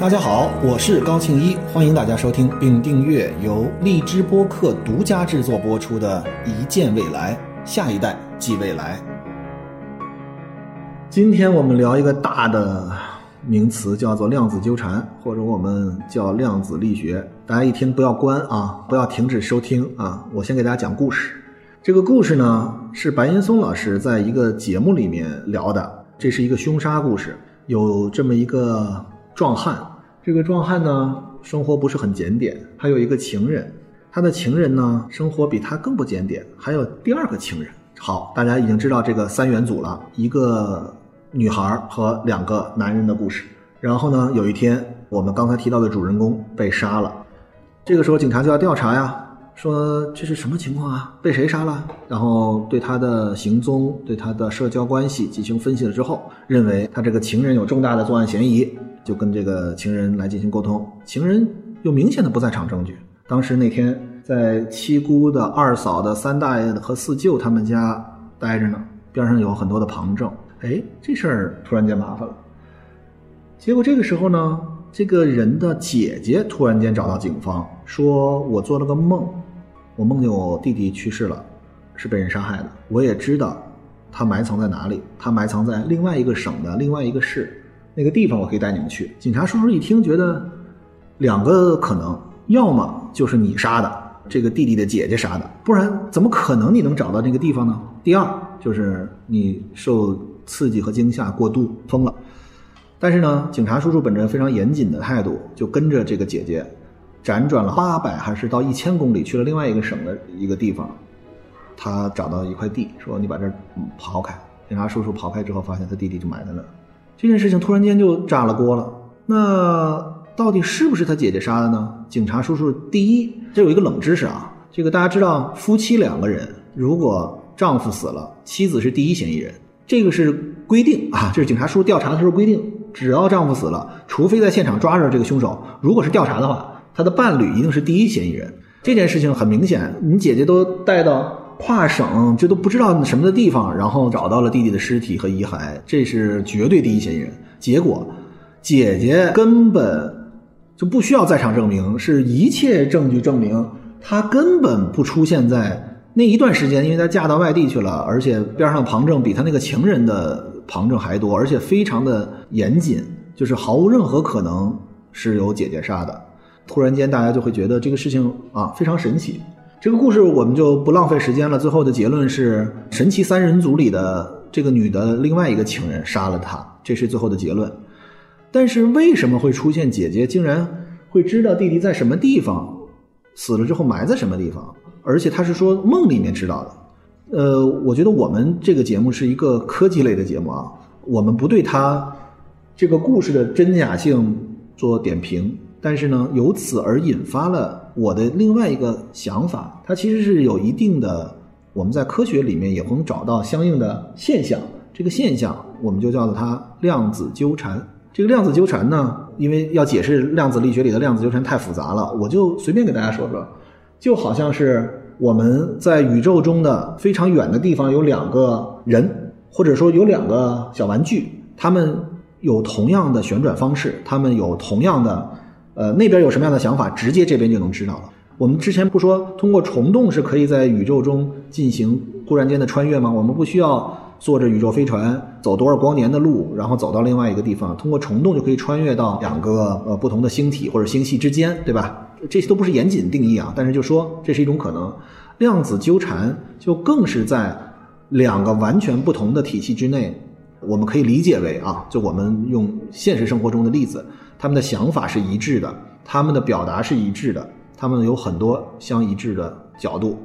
大家好，我是高庆一，欢迎大家收听并订阅由荔枝播客独家制作播出的《一见未来，下一代即未来》。今天我们聊一个大的名词，叫做量子纠缠，或者我们叫量子力学。大家一听不要关啊，不要停止收听啊！我先给大家讲故事。这个故事呢，是白岩松老师在一个节目里面聊的，这是一个凶杀故事，有这么一个壮汉。这个壮汉呢，生活不是很检点，还有一个情人，他的情人呢，生活比他更不检点，还有第二个情人。好，大家已经知道这个三元组了，一个女孩和两个男人的故事。然后呢，有一天，我们刚才提到的主人公被杀了，这个时候警察就要调查呀。说这是什么情况啊？被谁杀了？然后对他的行踪、对他的社交关系进行分析了之后，认为他这个情人有重大的作案嫌疑，就跟这个情人来进行沟通。情人有明显的不在场证据，当时那天在七姑的二嫂的三大爷和四舅他们家待着呢，边上有很多的旁证。哎，这事儿突然间麻烦了。结果这个时候呢，这个人的姐姐突然间找到警方，说我做了个梦。我梦见我弟弟去世了，是被人杀害的。我也知道他埋藏在哪里，他埋藏在另外一个省的另外一个市，那个地方我可以带你们去。警察叔叔一听，觉得两个可能，要么就是你杀的，这个弟弟的姐姐杀的，不然怎么可能你能找到那个地方呢？第二就是你受刺激和惊吓过度疯了。但是呢，警察叔叔本着非常严谨的态度，就跟着这个姐姐。辗转了八百还是到一千公里，去了另外一个省的一个地方，他找到一块地，说：“你把这刨开。”警察叔叔刨开之后，发现他弟弟就埋在那儿。这件事情突然间就炸了锅了。那到底是不是他姐姐杀的呢？警察叔叔，第一，这有一个冷知识啊，这个大家知道，夫妻两个人如果丈夫死了，妻子是第一嫌疑人，这个是规定啊，这是警察叔叔调查的时候规定，只要丈夫死了，除非在现场抓着这个凶手，如果是调查的话。他的伴侣一定是第一嫌疑人，这件事情很明显。你姐姐都带到跨省，这都不知道什么的地方，然后找到了弟弟的尸体和遗骸，这是绝对第一嫌疑人。结果，姐姐根本就不需要在场证明，是一切证据证明她根本不出现在那一段时间，因为她嫁到外地去了，而且边上旁证比她那个情人的旁证还多，而且非常的严谨，就是毫无任何可能是由姐姐杀的。突然间，大家就会觉得这个事情啊非常神奇。这个故事我们就不浪费时间了。最后的结论是，神奇三人组里的这个女的另外一个情人杀了他，这是最后的结论。但是为什么会出现姐姐竟然会知道弟弟在什么地方，死了之后埋在什么地方？而且他是说梦里面知道的。呃，我觉得我们这个节目是一个科技类的节目啊，我们不对他这个故事的真假性做点评。但是呢，由此而引发了我的另外一个想法，它其实是有一定的，我们在科学里面也能找到相应的现象。这个现象我们就叫做它量子纠缠。这个量子纠缠呢，因为要解释量子力学里的量子纠缠太复杂了，我就随便给大家说说，就好像是我们在宇宙中的非常远的地方有两个人，或者说有两个小玩具，他们有同样的旋转方式，他们有同样的。呃，那边有什么样的想法，直接这边就能知道了。我们之前不说通过虫洞是可以在宇宙中进行忽然间的穿越吗？我们不需要坐着宇宙飞船走多少光年的路，然后走到另外一个地方，通过虫洞就可以穿越到两个呃不同的星体或者星系之间，对吧？这些都不是严谨定义啊，但是就说这是一种可能。量子纠缠就更是在两个完全不同的体系之内，我们可以理解为啊，就我们用现实生活中的例子。他们的想法是一致的，他们的表达是一致的，他们有很多相一致的角度。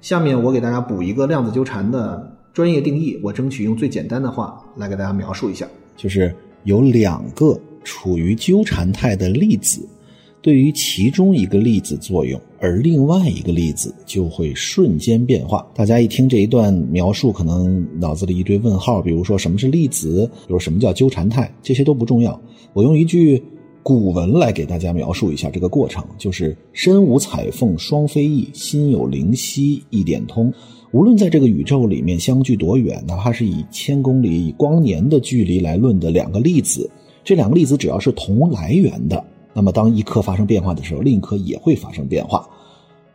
下面我给大家补一个量子纠缠的专业定义，我争取用最简单的话来给大家描述一下，就是有两个处于纠缠态的粒子，对于其中一个粒子作用，而另外一个粒子就会瞬间变化。大家一听这一段描述，可能脑子里一堆问号，比如说什么是粒子，比如什么叫纠缠态，这些都不重要。我用一句。古文来给大家描述一下这个过程，就是身无彩凤双飞翼，心有灵犀一点通。无论在这个宇宙里面相距多远，哪怕是以千公里、以光年的距离来论的两个粒子，这两个粒子只要是同来源的，那么当一颗发生变化的时候，另一颗也会发生变化。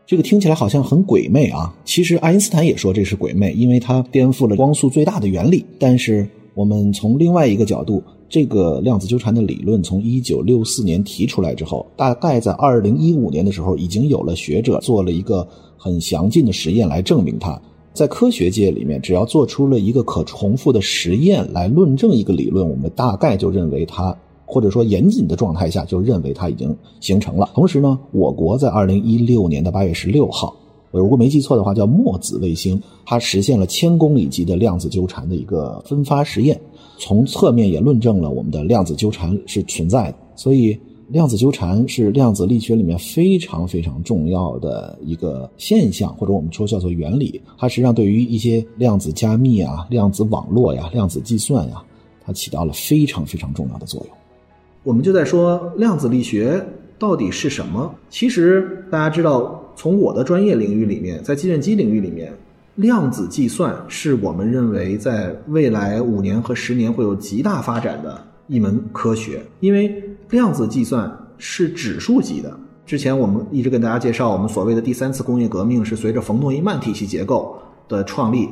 这个听起来好像很鬼魅啊！其实爱因斯坦也说这是鬼魅，因为它颠覆了光速最大的原理。但是我们从另外一个角度，这个量子纠缠的理论从一九六四年提出来之后，大概在二零一五年的时候，已经有了学者做了一个很详尽的实验来证明它。在科学界里面，只要做出了一个可重复的实验来论证一个理论，我们大概就认为它。或者说严谨的状态下，就认为它已经形成了。同时呢，我国在二零一六年的八月十六号，我如果没记错的话，叫墨子卫星，它实现了千公里级的量子纠缠的一个分发实验，从侧面也论证了我们的量子纠缠是存在的。所以，量子纠缠是量子力学里面非常非常重要的一个现象，或者我们说叫做原理。它实际上对于一些量子加密啊、量子网络呀、量子计算呀，它起到了非常非常重要的作用。我们就在说量子力学到底是什么？其实大家知道，从我的专业领域里面，在计算机领域里面，量子计算是我们认为在未来五年和十年会有极大发展的一门科学。因为量子计算是指数级的。之前我们一直跟大家介绍，我们所谓的第三次工业革命是随着冯诺依曼体系结构的创立。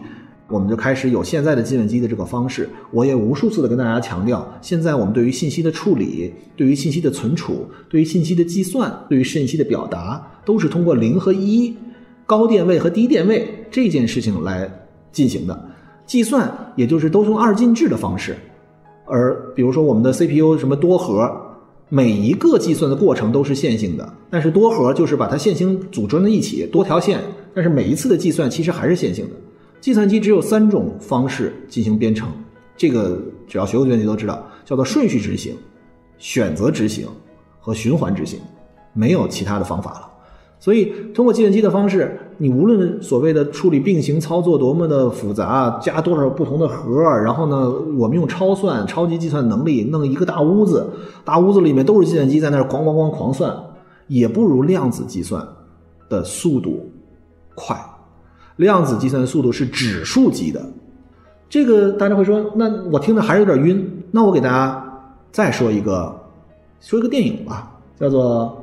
我们就开始有现在的计算机的这个方式。我也无数次的跟大家强调，现在我们对于信息的处理、对于信息的存储、对于信息的计算、对于信息的表达，都是通过零和一、高电位和低电位这件事情来进行的。计算也就是都用二进制的方式。而比如说我们的 CPU 什么多核，每一个计算的过程都是线性的，但是多核就是把它线性组装在一起，多条线，但是每一次的计算其实还是线性的。计算机只有三种方式进行编程，这个只要学过计算机都知道，叫做顺序执行、选择执行和循环执行，没有其他的方法了。所以，通过计算机的方式，你无论所谓的处理并行操作多么的复杂，加多少不同的核，然后呢，我们用超算、超级计算能力弄一个大屋子，大屋子里面都是计算机在那儿哐哐哐狂算，也不如量子计算的速度快。量子计算的速度是指数级的，这个大家会说，那我听着还是有点晕。那我给大家再说一个，说一个电影吧，叫做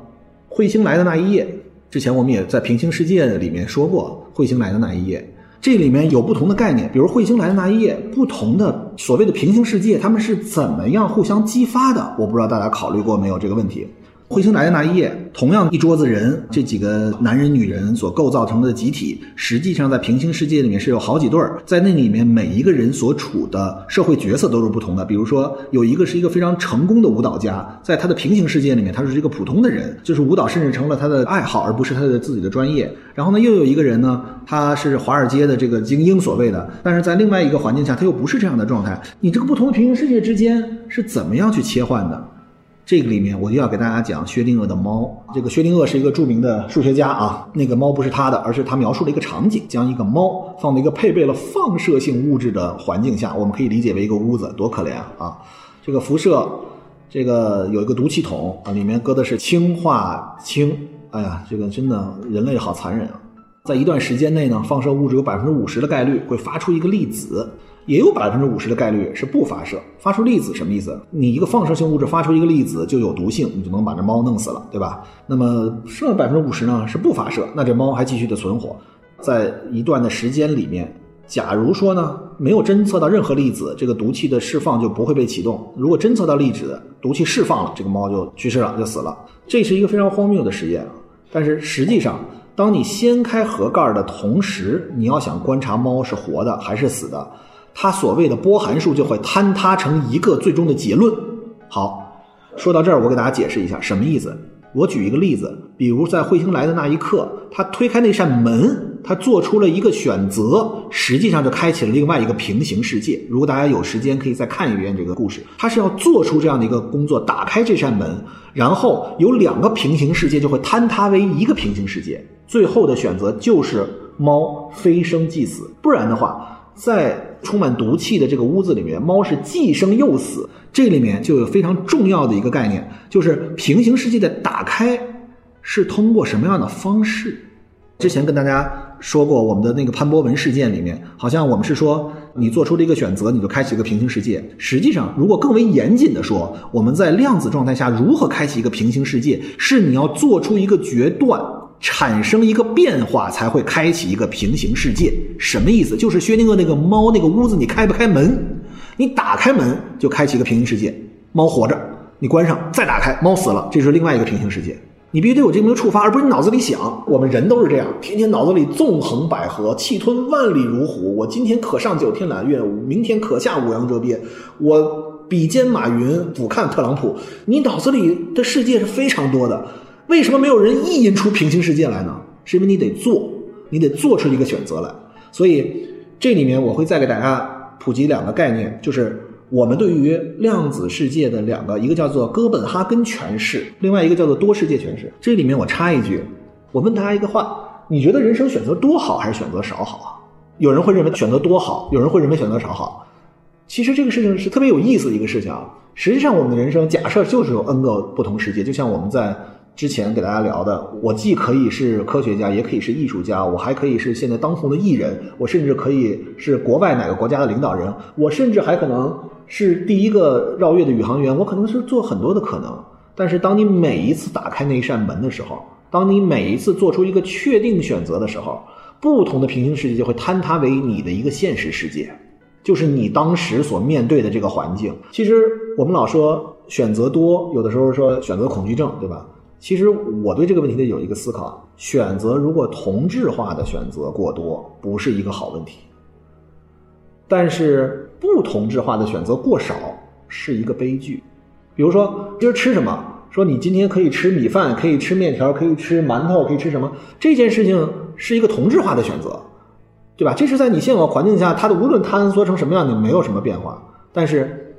《彗星来的那一夜》。之前我们也在平行世界里面说过，《彗星来的那一夜》这里面有不同的概念，比如《彗星来的那一夜》，不同的所谓的平行世界，他们是怎么样互相激发的？我不知道大家考虑过没有这个问题。彗星来的那一夜，同样一桌子人，这几个男人、女人所构造成的集体，实际上在平行世界里面是有好几对儿，在那里面每一个人所处的社会角色都是不同的。比如说，有一个是一个非常成功的舞蹈家，在他的平行世界里面，他是一个普通的人，就是舞蹈甚至成了他的爱好，而不是他的自己的专业。然后呢，又有一个人呢，他是华尔街的这个精英所谓的，但是在另外一个环境下，他又不是这样的状态。你这个不同的平行世界之间是怎么样去切换的？这个里面我就要给大家讲薛定谔的猫。这个薛定谔是一个著名的数学家啊，那个猫不是他的，而是他描述了一个场景，将一个猫放在一个配备了放射性物质的环境下，我们可以理解为一个屋子，多可怜啊！这个辐射，这个有一个毒气筒啊，里面搁的是氢化氢。哎呀，这个真的人类好残忍啊！在一段时间内呢，放射物质有百分之五十的概率会发出一个粒子。也有百分之五十的概率是不发射，发出粒子什么意思？你一个放射性物质发出一个粒子就有毒性，你就能把这猫弄死了，对吧？那么剩下百分之五十呢是不发射，那这猫还继续的存活，在一段的时间里面，假如说呢没有侦测到任何粒子，这个毒气的释放就不会被启动；如果侦测到粒子，毒气释放了，这个猫就去世了，就死了。这是一个非常荒谬的实验，但是实际上，当你掀开盒盖的同时，你要想观察猫是活的还是死的。它所谓的波函数就会坍塌成一个最终的结论。好，说到这儿，我给大家解释一下什么意思。我举一个例子，比如在彗星来的那一刻，他推开那扇门，他做出了一个选择，实际上就开启了另外一个平行世界。如果大家有时间，可以再看一遍这个故事。他是要做出这样的一个工作，打开这扇门，然后有两个平行世界就会坍塌为一个平行世界。最后的选择就是猫飞升即死，不然的话。在充满毒气的这个屋子里面，猫是既生又死。这里面就有非常重要的一个概念，就是平行世界的打开是通过什么样的方式？之前跟大家说过，我们的那个潘博文事件里面，好像我们是说你做出了一个选择，你就开启一个平行世界。实际上，如果更为严谨的说，我们在量子状态下如何开启一个平行世界，是你要做出一个决断，产生一个变化，才会开启一个平行世界。什么意思？就是薛定谔那个猫那个屋子，你开不开门？你打开门就开启一个平行世界，猫活着；你关上再打开，猫死了，这是另外一个平行世界。你必须得有这么个触发，而不是你脑子里想。我们人都是这样，天天脑子里纵横捭阖，气吞万里如虎。我今天可上九天揽月，明天可下五洋折鳖。我比肩马云，俯瞰特朗普。你脑子里的世界是非常多的，为什么没有人意淫出平行世界来呢？是因为你得做，你得做出一个选择来。所以这里面我会再给大家普及两个概念，就是。我们对于量子世界的两个，一个叫做哥本哈根诠释，另外一个叫做多世界诠释。这里面我插一句，我问大家一个话：你觉得人生选择多好还是选择少好啊？有人会认为选择多好，有人会认为选择少好。其实这个事情是特别有意思的一个事情啊。实际上，我们的人生假设就是有 n 个不同世界，就像我们在。之前给大家聊的，我既可以是科学家，也可以是艺术家，我还可以是现在当红的艺人，我甚至可以是国外哪个国家的领导人，我甚至还可能是第一个绕月的宇航员，我可能是做很多的可能。但是当你每一次打开那一扇门的时候，当你每一次做出一个确定选择的时候，不同的平行世界就会坍塌为你的一个现实世界，就是你当时所面对的这个环境。其实我们老说选择多，有的时候说选择恐惧症，对吧？其实我对这个问题的有一个思考：选择如果同质化的选择过多，不是一个好问题；但是不同质化的选择过少是一个悲剧。比如说今儿吃什么？说你今天可以吃米饭，可以吃面条，可以吃馒头，可以吃什么？这件事情是一个同质化的选择，对吧？这是在你现有环境下，它的无论坍缩成什么样，你没有什么变化。但是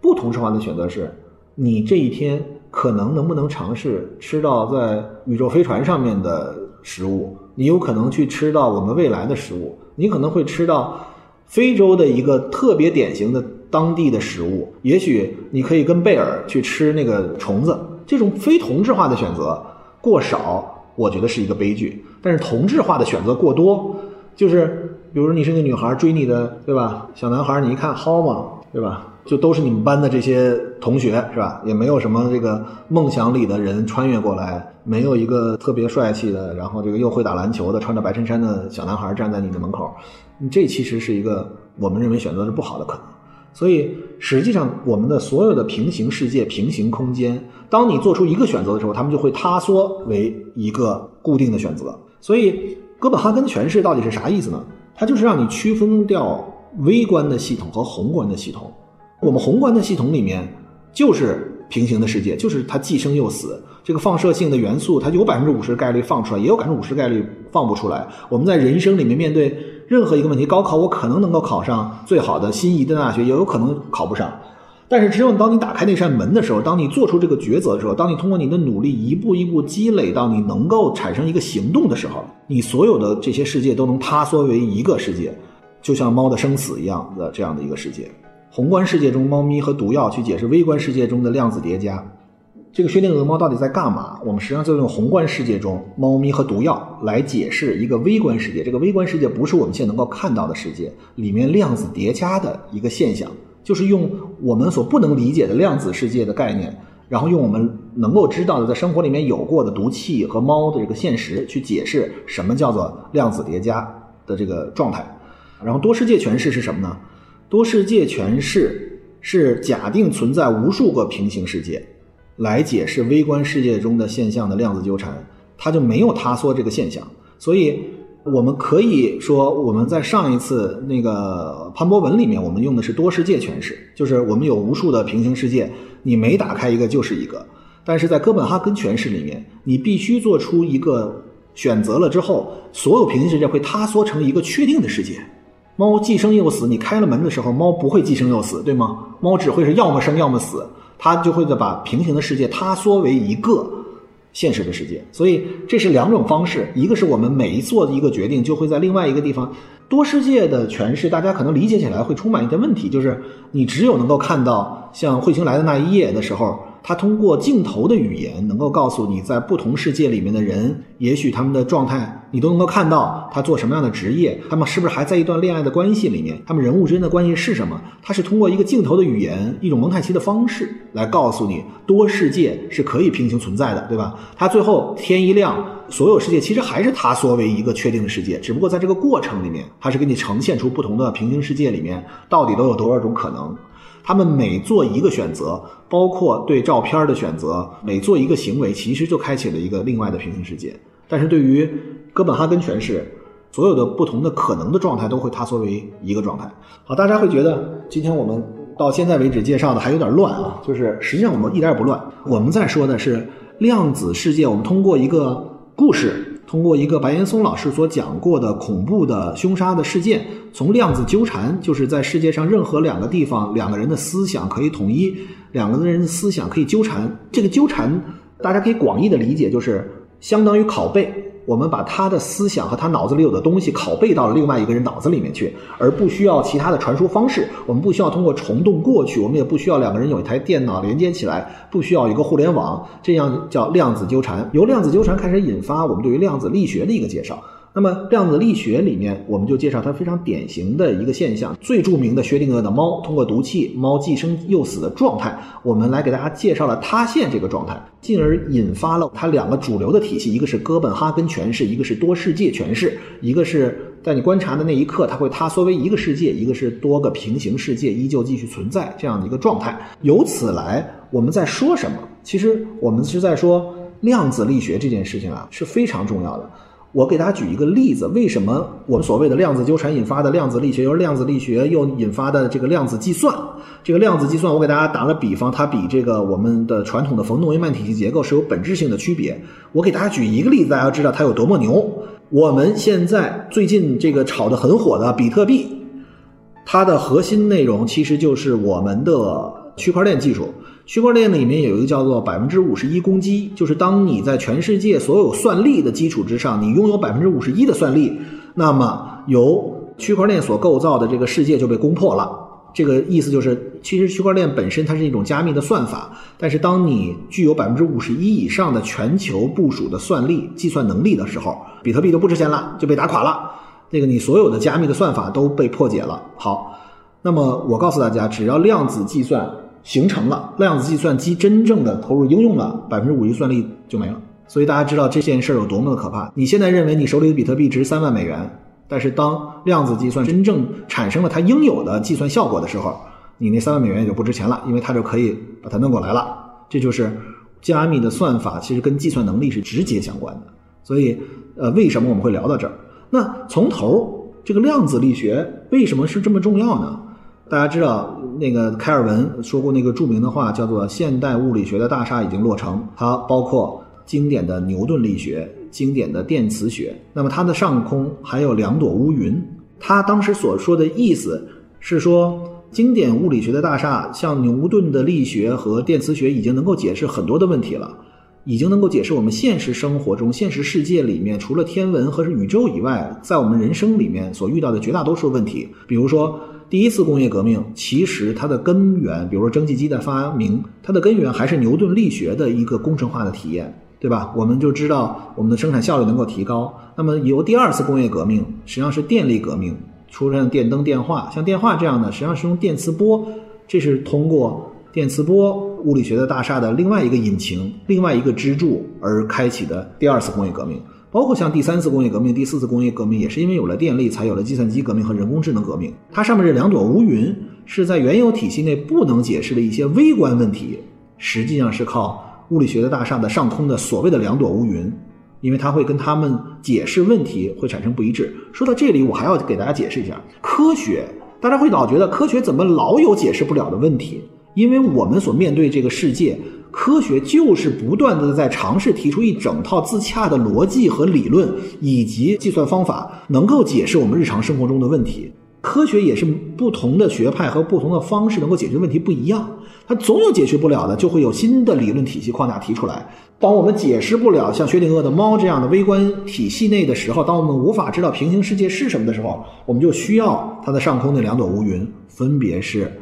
不同质化的选择是，你这一天。可能能不能尝试吃到在宇宙飞船上面的食物？你有可能去吃到我们未来的食物，你可能会吃到非洲的一个特别典型的当地的食物。也许你可以跟贝尔去吃那个虫子。这种非同质化的选择过少，我觉得是一个悲剧。但是同质化的选择过多，就是比如你是个女孩追你的，对吧？小男孩你一看好嘛，对吧？就都是你们班的这些同学是吧？也没有什么这个梦想里的人穿越过来，没有一个特别帅气的，然后这个又会打篮球的，穿着白衬衫的小男孩站在你的门口。这其实是一个我们认为选择是不好的可能。所以实际上，我们的所有的平行世界、平行空间，当你做出一个选择的时候，他们就会塌缩为一个固定的选择。所以哥本哈根诠释到底是啥意思呢？它就是让你区分掉微观的系统和宏观的系统。我们宏观的系统里面就是平行的世界，就是它既生又死。这个放射性的元素，它有百分之五十概率放出来，也有百分之五十概率放不出来。我们在人生里面面对任何一个问题，高考我可能能够考上最好的心仪的大学，也有可能考不上。但是只有当你打开那扇门的时候，当你做出这个抉择的时候，当你通过你的努力一步一步积累到你能够产生一个行动的时候，你所有的这些世界都能塌缩为一个世界，就像猫的生死一样的这样的一个世界。宏观世界中，猫咪和毒药去解释微观世界中的量子叠加。这个薛定谔的猫到底在干嘛？我们实际上就用宏观世界中猫咪和毒药来解释一个微观世界。这个微观世界不是我们现在能够看到的世界，里面量子叠加的一个现象，就是用我们所不能理解的量子世界的概念，然后用我们能够知道的在生活里面有过的毒气和猫的这个现实去解释什么叫做量子叠加的这个状态。然后多世界诠释是什么呢？多世界诠释是假定存在无数个平行世界，来解释微观世界中的现象的量子纠缠，它就没有塌缩这个现象。所以，我们可以说，我们在上一次那个潘博文里面，我们用的是多世界诠释，就是我们有无数的平行世界，你每打开一个就是一个。但是在哥本哈根诠释里面，你必须做出一个选择了之后，所有平行世界会塌缩成一个确定的世界。猫既生又死，你开了门的时候，猫不会既生又死，对吗？猫只会是要么生要么死，它就会把平行的世界塌缩为一个现实的世界。所以这是两种方式，一个是我们每一做的一个决定，就会在另外一个地方多世界的诠释，大家可能理解起来会充满一些问题，就是你只有能够看到像彗星来的那一夜的时候。他通过镜头的语言，能够告诉你在不同世界里面的人，也许他们的状态，你都能够看到他做什么样的职业，他们是不是还在一段恋爱的关系里面，他们人物之间的关系是什么？他是通过一个镜头的语言，一种蒙太奇的方式来告诉你，多世界是可以平行存在的，对吧？他最后天一亮，所有世界其实还是他缩为一个确定的世界，只不过在这个过程里面，他是给你呈现出不同的平行世界里面到底都有多少种可能。他们每做一个选择，包括对照片的选择，每做一个行为，其实就开启了一个另外的平行世界。但是对于哥本哈根诠释，所有的不同的可能的状态都会塌缩为一个状态。好，大家会觉得今天我们到现在为止介绍的还有点乱啊，就是实际上我们一点也不乱。我们在说的是量子世界，我们通过一个故事。通过一个白岩松老师所讲过的恐怖的凶杀的事件，从量子纠缠，就是在世界上任何两个地方，两个人的思想可以统一，两个人的思想可以纠缠。这个纠缠，大家可以广义的理解，就是相当于拷贝。我们把他的思想和他脑子里有的东西拷贝到了另外一个人脑子里面去，而不需要其他的传输方式。我们不需要通过虫洞过去，我们也不需要两个人有一台电脑连接起来，不需要一个互联网，这样叫量子纠缠。由量子纠缠开始引发我们对于量子力学的一个介绍。那么量子力学里面，我们就介绍它非常典型的一个现象，最著名的薛定谔的猫通过毒气，猫既生又死的状态，我们来给大家介绍了塌陷这个状态，进而引发了它两个主流的体系，一个是哥本哈根诠释，一个是多世界诠释，一个是在你观察的那一刻，它会塌缩为一个世界，一个是多个平行世界依旧继续存在这样的一个状态。由此来，我们在说什么？其实我们是在说量子力学这件事情啊，是非常重要的。我给大家举一个例子，为什么我们所谓的量子纠缠引发的量子力学，由量子力学又引发的这个量子计算？这个量子计算，我给大家打了比方，它比这个我们的传统的冯诺依曼体系结构是有本质性的区别。我给大家举一个例子，大家要知道它有多么牛。我们现在最近这个炒得很火的比特币，它的核心内容其实就是我们的区块链技术。区块链呢里面有一个叫做百分之五十一攻击，就是当你在全世界所有算力的基础之上，你拥有百分之五十一的算力，那么由区块链所构造的这个世界就被攻破了。这个意思就是，其实区块链本身它是一种加密的算法，但是当你具有百分之五十一以上的全球部署的算力、计算能力的时候，比特币就不值钱了，就被打垮了。这个你所有的加密的算法都被破解了。好，那么我告诉大家，只要量子计算。形成了量子计算机真正的投入应用了，百分之五十算力就没了。所以大家知道这件事儿有多么的可怕。你现在认为你手里的比特币值三万美元，但是当量子计算真正产生了它应有的计算效果的时候，你那三万美元也就不值钱了，因为它就可以把它弄过来了。这就是加密的算法其实跟计算能力是直接相关的。所以，呃，为什么我们会聊到这儿？那从头这个量子力学为什么是这么重要呢？大家知道，那个开尔文说过那个著名的话，叫做“现代物理学的大厦已经落成”。它包括经典的牛顿力学、经典的电磁学。那么它的上空还有两朵乌云。他当时所说的意思是说，经典物理学的大厦，像牛顿的力学和电磁学，已经能够解释很多的问题了，已经能够解释我们现实生活中、现实世界里面，除了天文和宇宙以外，在我们人生里面所遇到的绝大多数问题，比如说。第一次工业革命其实它的根源，比如说蒸汽机的发明，它的根源还是牛顿力学的一个工程化的体验，对吧？我们就知道我们的生产效率能够提高。那么由第二次工业革命，实际上是电力革命，出现电灯、电话，像电话这样的，实际上是用电磁波，这是通过电磁波物理学的大厦的另外一个引擎、另外一个支柱而开启的第二次工业革命。包括像第三次工业革命、第四次工业革命，也是因为有了电力，才有了计算机革命和人工智能革命。它上面这两朵乌云，是在原有体系内不能解释的一些微观问题，实际上是靠物理学的大厦的上空的所谓的两朵乌云，因为它会跟他们解释问题会产生不一致。说到这里，我还要给大家解释一下科学。大家会老觉得科学怎么老有解释不了的问题？因为我们所面对这个世界。科学就是不断的在尝试提出一整套自洽的逻辑和理论，以及计算方法，能够解释我们日常生活中的问题。科学也是不同的学派和不同的方式能够解决问题不一样，它总有解决不了的，就会有新的理论体系框架提出来。当我们解释不了像薛定谔的猫这样的微观体系内的时候，当我们无法知道平行世界是什么的时候，我们就需要它的上空那两朵乌云，分别是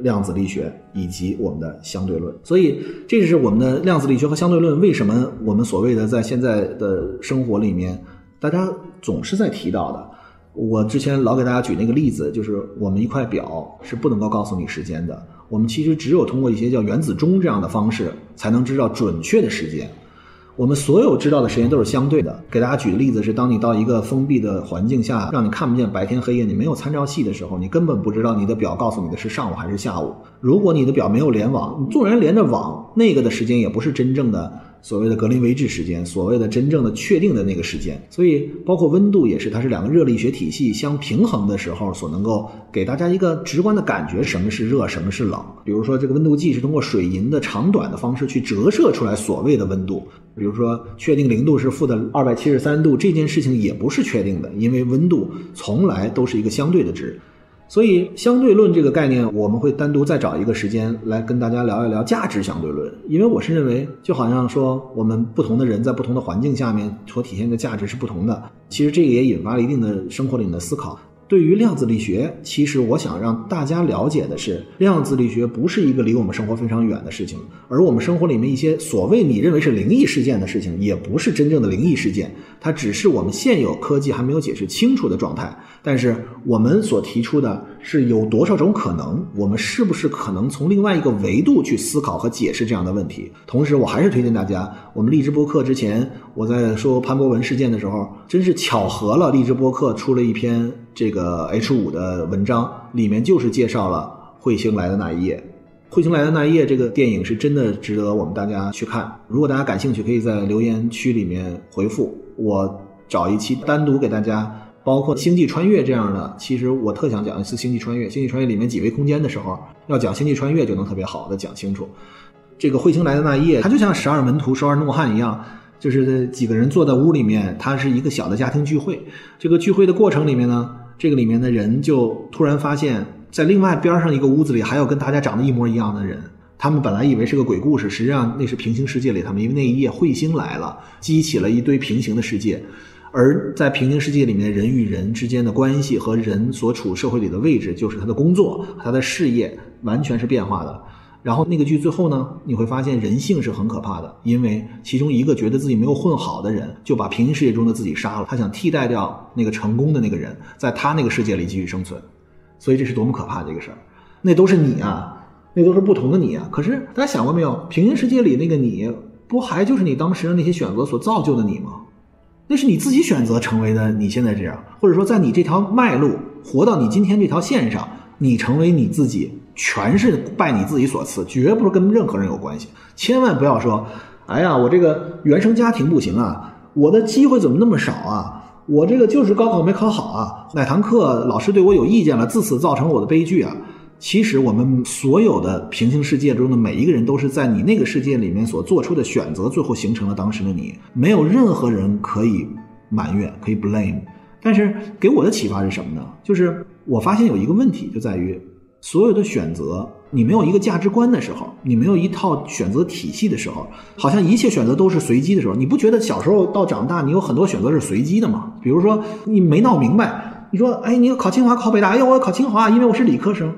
量子力学以及我们的相对论。所以，这是我们的量子力学和相对论为什么我们所谓的在现在的生活里面，大家总是在提到的。我之前老给大家举那个例子，就是我们一块表是不能够告诉你时间的，我们其实只有通过一些叫原子钟这样的方式，才能知道准确的时间。我们所有知道的时间都是相对的。给大家举的例子是，当你到一个封闭的环境下，让你看不见白天黑夜，你没有参照系的时候，你根本不知道你的表告诉你的是上午还是下午。如果你的表没有联网，你纵然连着网，那个的时间也不是真正的。所谓的格林威治时间，所谓的真正的确定的那个时间，所以包括温度也是，它是两个热力学体系相平衡的时候所能够给大家一个直观的感觉，什么是热，什么是冷。比如说这个温度计是通过水银的长短的方式去折射出来所谓的温度，比如说确定零度是负的二百七十三度这件事情也不是确定的，因为温度从来都是一个相对的值。所以，相对论这个概念，我们会单独再找一个时间来跟大家聊一聊价值相对论。因为我是认为，就好像说，我们不同的人在不同的环境下面所体现的价值是不同的。其实这个也引发了一定的生活里的思考。对于量子力学，其实我想让大家了解的是，量子力学不是一个离我们生活非常远的事情，而我们生活里面一些所谓你认为是灵异事件的事情，也不是真正的灵异事件，它只是我们现有科技还没有解释清楚的状态。但是我们所提出的是有多少种可能，我们是不是可能从另外一个维度去思考和解释这样的问题？同时，我还是推荐大家，我们荔枝播客之前我在说潘博文事件的时候，真是巧合了，荔枝播客出了一篇。这个 H 五的文章里面就是介绍了彗星来的那一夜，彗星来的那一夜这个电影是真的值得我们大家去看。如果大家感兴趣，可以在留言区里面回复，我找一期单独给大家，包括星际穿越这样的。其实我特想讲一次星际穿越，星际穿越里面几维空间的时候，要讲星际穿越就能特别好的讲清楚。这个彗星来的那一夜，它就像十二门徒、十二怒汉一样。就是几个人坐在屋里面，它是一个小的家庭聚会。这个聚会的过程里面呢，这个里面的人就突然发现，在另外边上一个屋子里还有跟大家长得一模一样的人。他们本来以为是个鬼故事，实际上那是平行世界里他们，因为那一夜彗星来了，激起了一堆平行的世界。而在平行世界里面，人与人之间的关系和人所处社会里的位置，就是他的工作、他的事业，完全是变化的。然后那个剧最后呢，你会发现人性是很可怕的，因为其中一个觉得自己没有混好的人，就把平行世界中的自己杀了，他想替代掉那个成功的那个人，在他那个世界里继续生存，所以这是多么可怕的一个事儿。那都是你啊，那都是不同的你啊。可是大家想过没有，平行世界里那个你，不还就是你当时的那些选择所造就的你吗？那是你自己选择成为的你现在这样，或者说在你这条脉路活到你今天这条线上，你成为你自己。全是拜你自己所赐，绝不是跟任何人有关系。千万不要说，哎呀，我这个原生家庭不行啊，我的机会怎么那么少啊？我这个就是高考没考好啊，哪堂课老师对我有意见了，自此造成了我的悲剧啊。其实我们所有的平行世界中的每一个人，都是在你那个世界里面所做出的选择，最后形成了当时的你。没有任何人可以埋怨，可以 blame。但是给我的启发是什么呢？就是我发现有一个问题，就在于。所有的选择，你没有一个价值观的时候，你没有一套选择体系的时候，好像一切选择都是随机的时候，你不觉得小时候到长大，你有很多选择是随机的吗？比如说你没闹明白，你说，哎，你要考清华考北大，哎呦，我要考清华，因为我是理科生。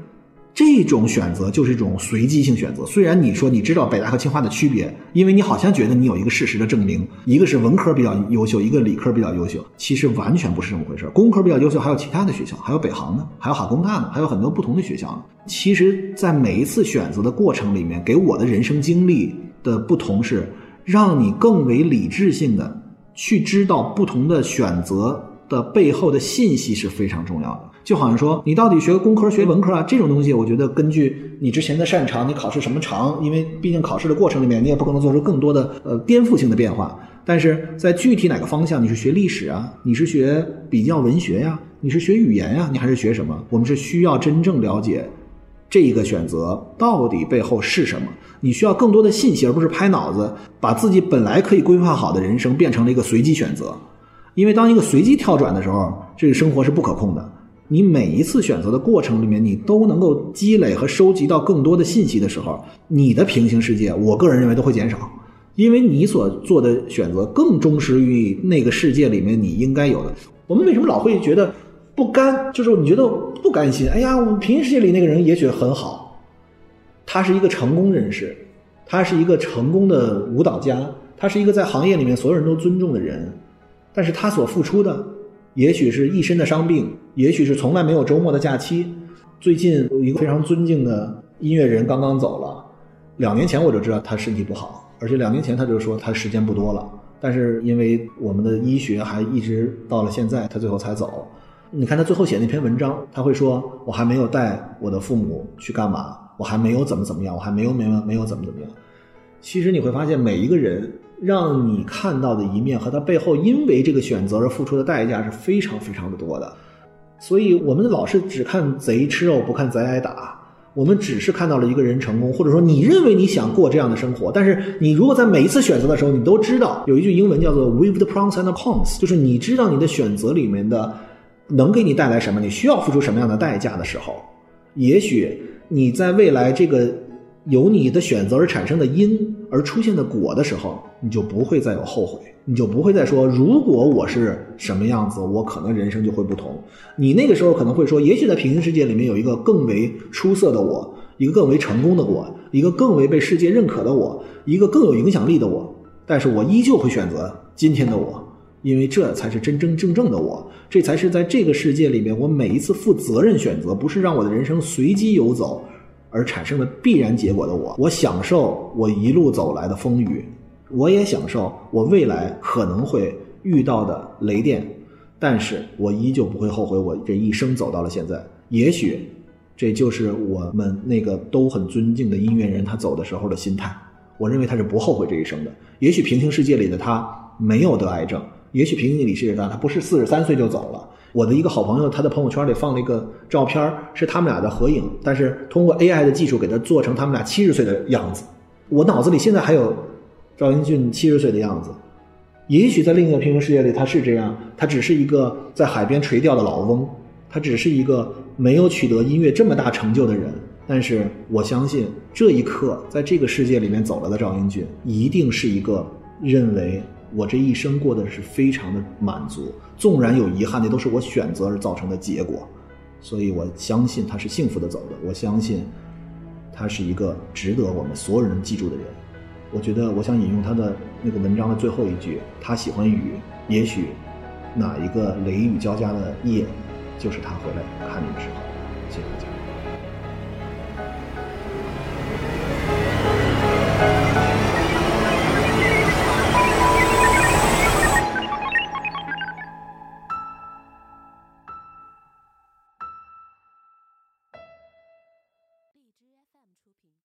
这种选择就是一种随机性选择。虽然你说你知道北大和清华的区别，因为你好像觉得你有一个事实的证明，一个是文科比较优秀，一个理科比较优秀，其实完全不是这么回事。工科比较优秀，还有其他的学校，还有北航呢，还有哈工大呢，还有很多不同的学校呢。其实，在每一次选择的过程里面，给我的人生经历的不同是，让你更为理智性的去知道不同的选择的背后的信息是非常重要的。就好像说，你到底学工科学文科啊？这种东西，我觉得根据你之前的擅长，你考试什么长，因为毕竟考试的过程里面，你也不可能做出更多的呃颠覆性的变化。但是在具体哪个方向，你是学历史啊，你是学比较文学呀，你是学语言呀，你还是学什么？我们是需要真正了解这一个选择到底背后是什么。你需要更多的信息，而不是拍脑子把自己本来可以规划好的人生变成了一个随机选择。因为当一个随机跳转的时候，这个生活是不可控的。你每一次选择的过程里面，你都能够积累和收集到更多的信息的时候，你的平行世界，我个人认为都会减少，因为你所做的选择更忠实于那个世界里面你应该有的。我们为什么老会觉得不甘？就是你觉得不甘心？哎呀，我们平行世界里那个人也许很好，他是一个成功人士，他是一个成功的舞蹈家，他是一个在行业里面所有人都尊重的人，但是他所付出的，也许是一身的伤病，也许是从来没有周末的假期。最近有一个非常尊敬的音乐人刚刚走了，两年前我就知道他身体不好，而且两年前他就说他时间不多了。但是因为我们的医学还一直到了现在，他最后才走。你看他最后写那篇文章，他会说：“我还没有带我的父母去干嘛，我还没有怎么怎么样，我还没有没有没有怎么怎么样。”其实你会发现，每一个人让你看到的一面和他背后因为这个选择而付出的代价是非常非常的多的。所以我们老是只看贼吃肉，不看贼挨打。我们只是看到了一个人成功，或者说你认为你想过这样的生活，但是你如果在每一次选择的时候，你都知道有一句英文叫做 “with the pros and cons”，就是你知道你的选择里面的能给你带来什么，你需要付出什么样的代价的时候，也许你在未来这个。由你的选择而产生的因而出现的果的时候，你就不会再有后悔，你就不会再说如果我是什么样子，我可能人生就会不同。你那个时候可能会说，也许在平行世界里面有一个更为出色的我，一个更为成功的我，一个更为被世界认可的我，一个更有影响力的我。但是我依旧会选择今天的我，因为这才是真真正正的我，这才是在这个世界里面我每一次负责任选择，不是让我的人生随机游走。而产生的必然结果的我，我享受我一路走来的风雨，我也享受我未来可能会遇到的雷电，但是我依旧不会后悔我这一生走到了现在。也许，这就是我们那个都很尊敬的音乐人他走的时候的心态。我认为他是不后悔这一生的。也许平行世界里的他没有得癌症，也许平行世界里的他不是四十三岁就走了。我的一个好朋友，他的朋友圈里放了一个照片，是他们俩的合影，但是通过 AI 的技术给他做成他们俩七十岁的样子。我脑子里现在还有赵英俊七十岁的样子。也许在另一个平行世界里他是这样，他只是一个在海边垂钓的老翁，他只是一个没有取得音乐这么大成就的人。但是我相信，这一刻在这个世界里面走了的赵英俊，一定是一个认为。我这一生过的是非常的满足，纵然有遗憾，那都是我选择而造成的结果，所以我相信他是幸福的走的。我相信，他是一个值得我们所有人记住的人。我觉得，我想引用他的那个文章的最后一句：他喜欢雨，也许哪一个雷雨交加的夜，就是他回来看你的时候。谢谢大家。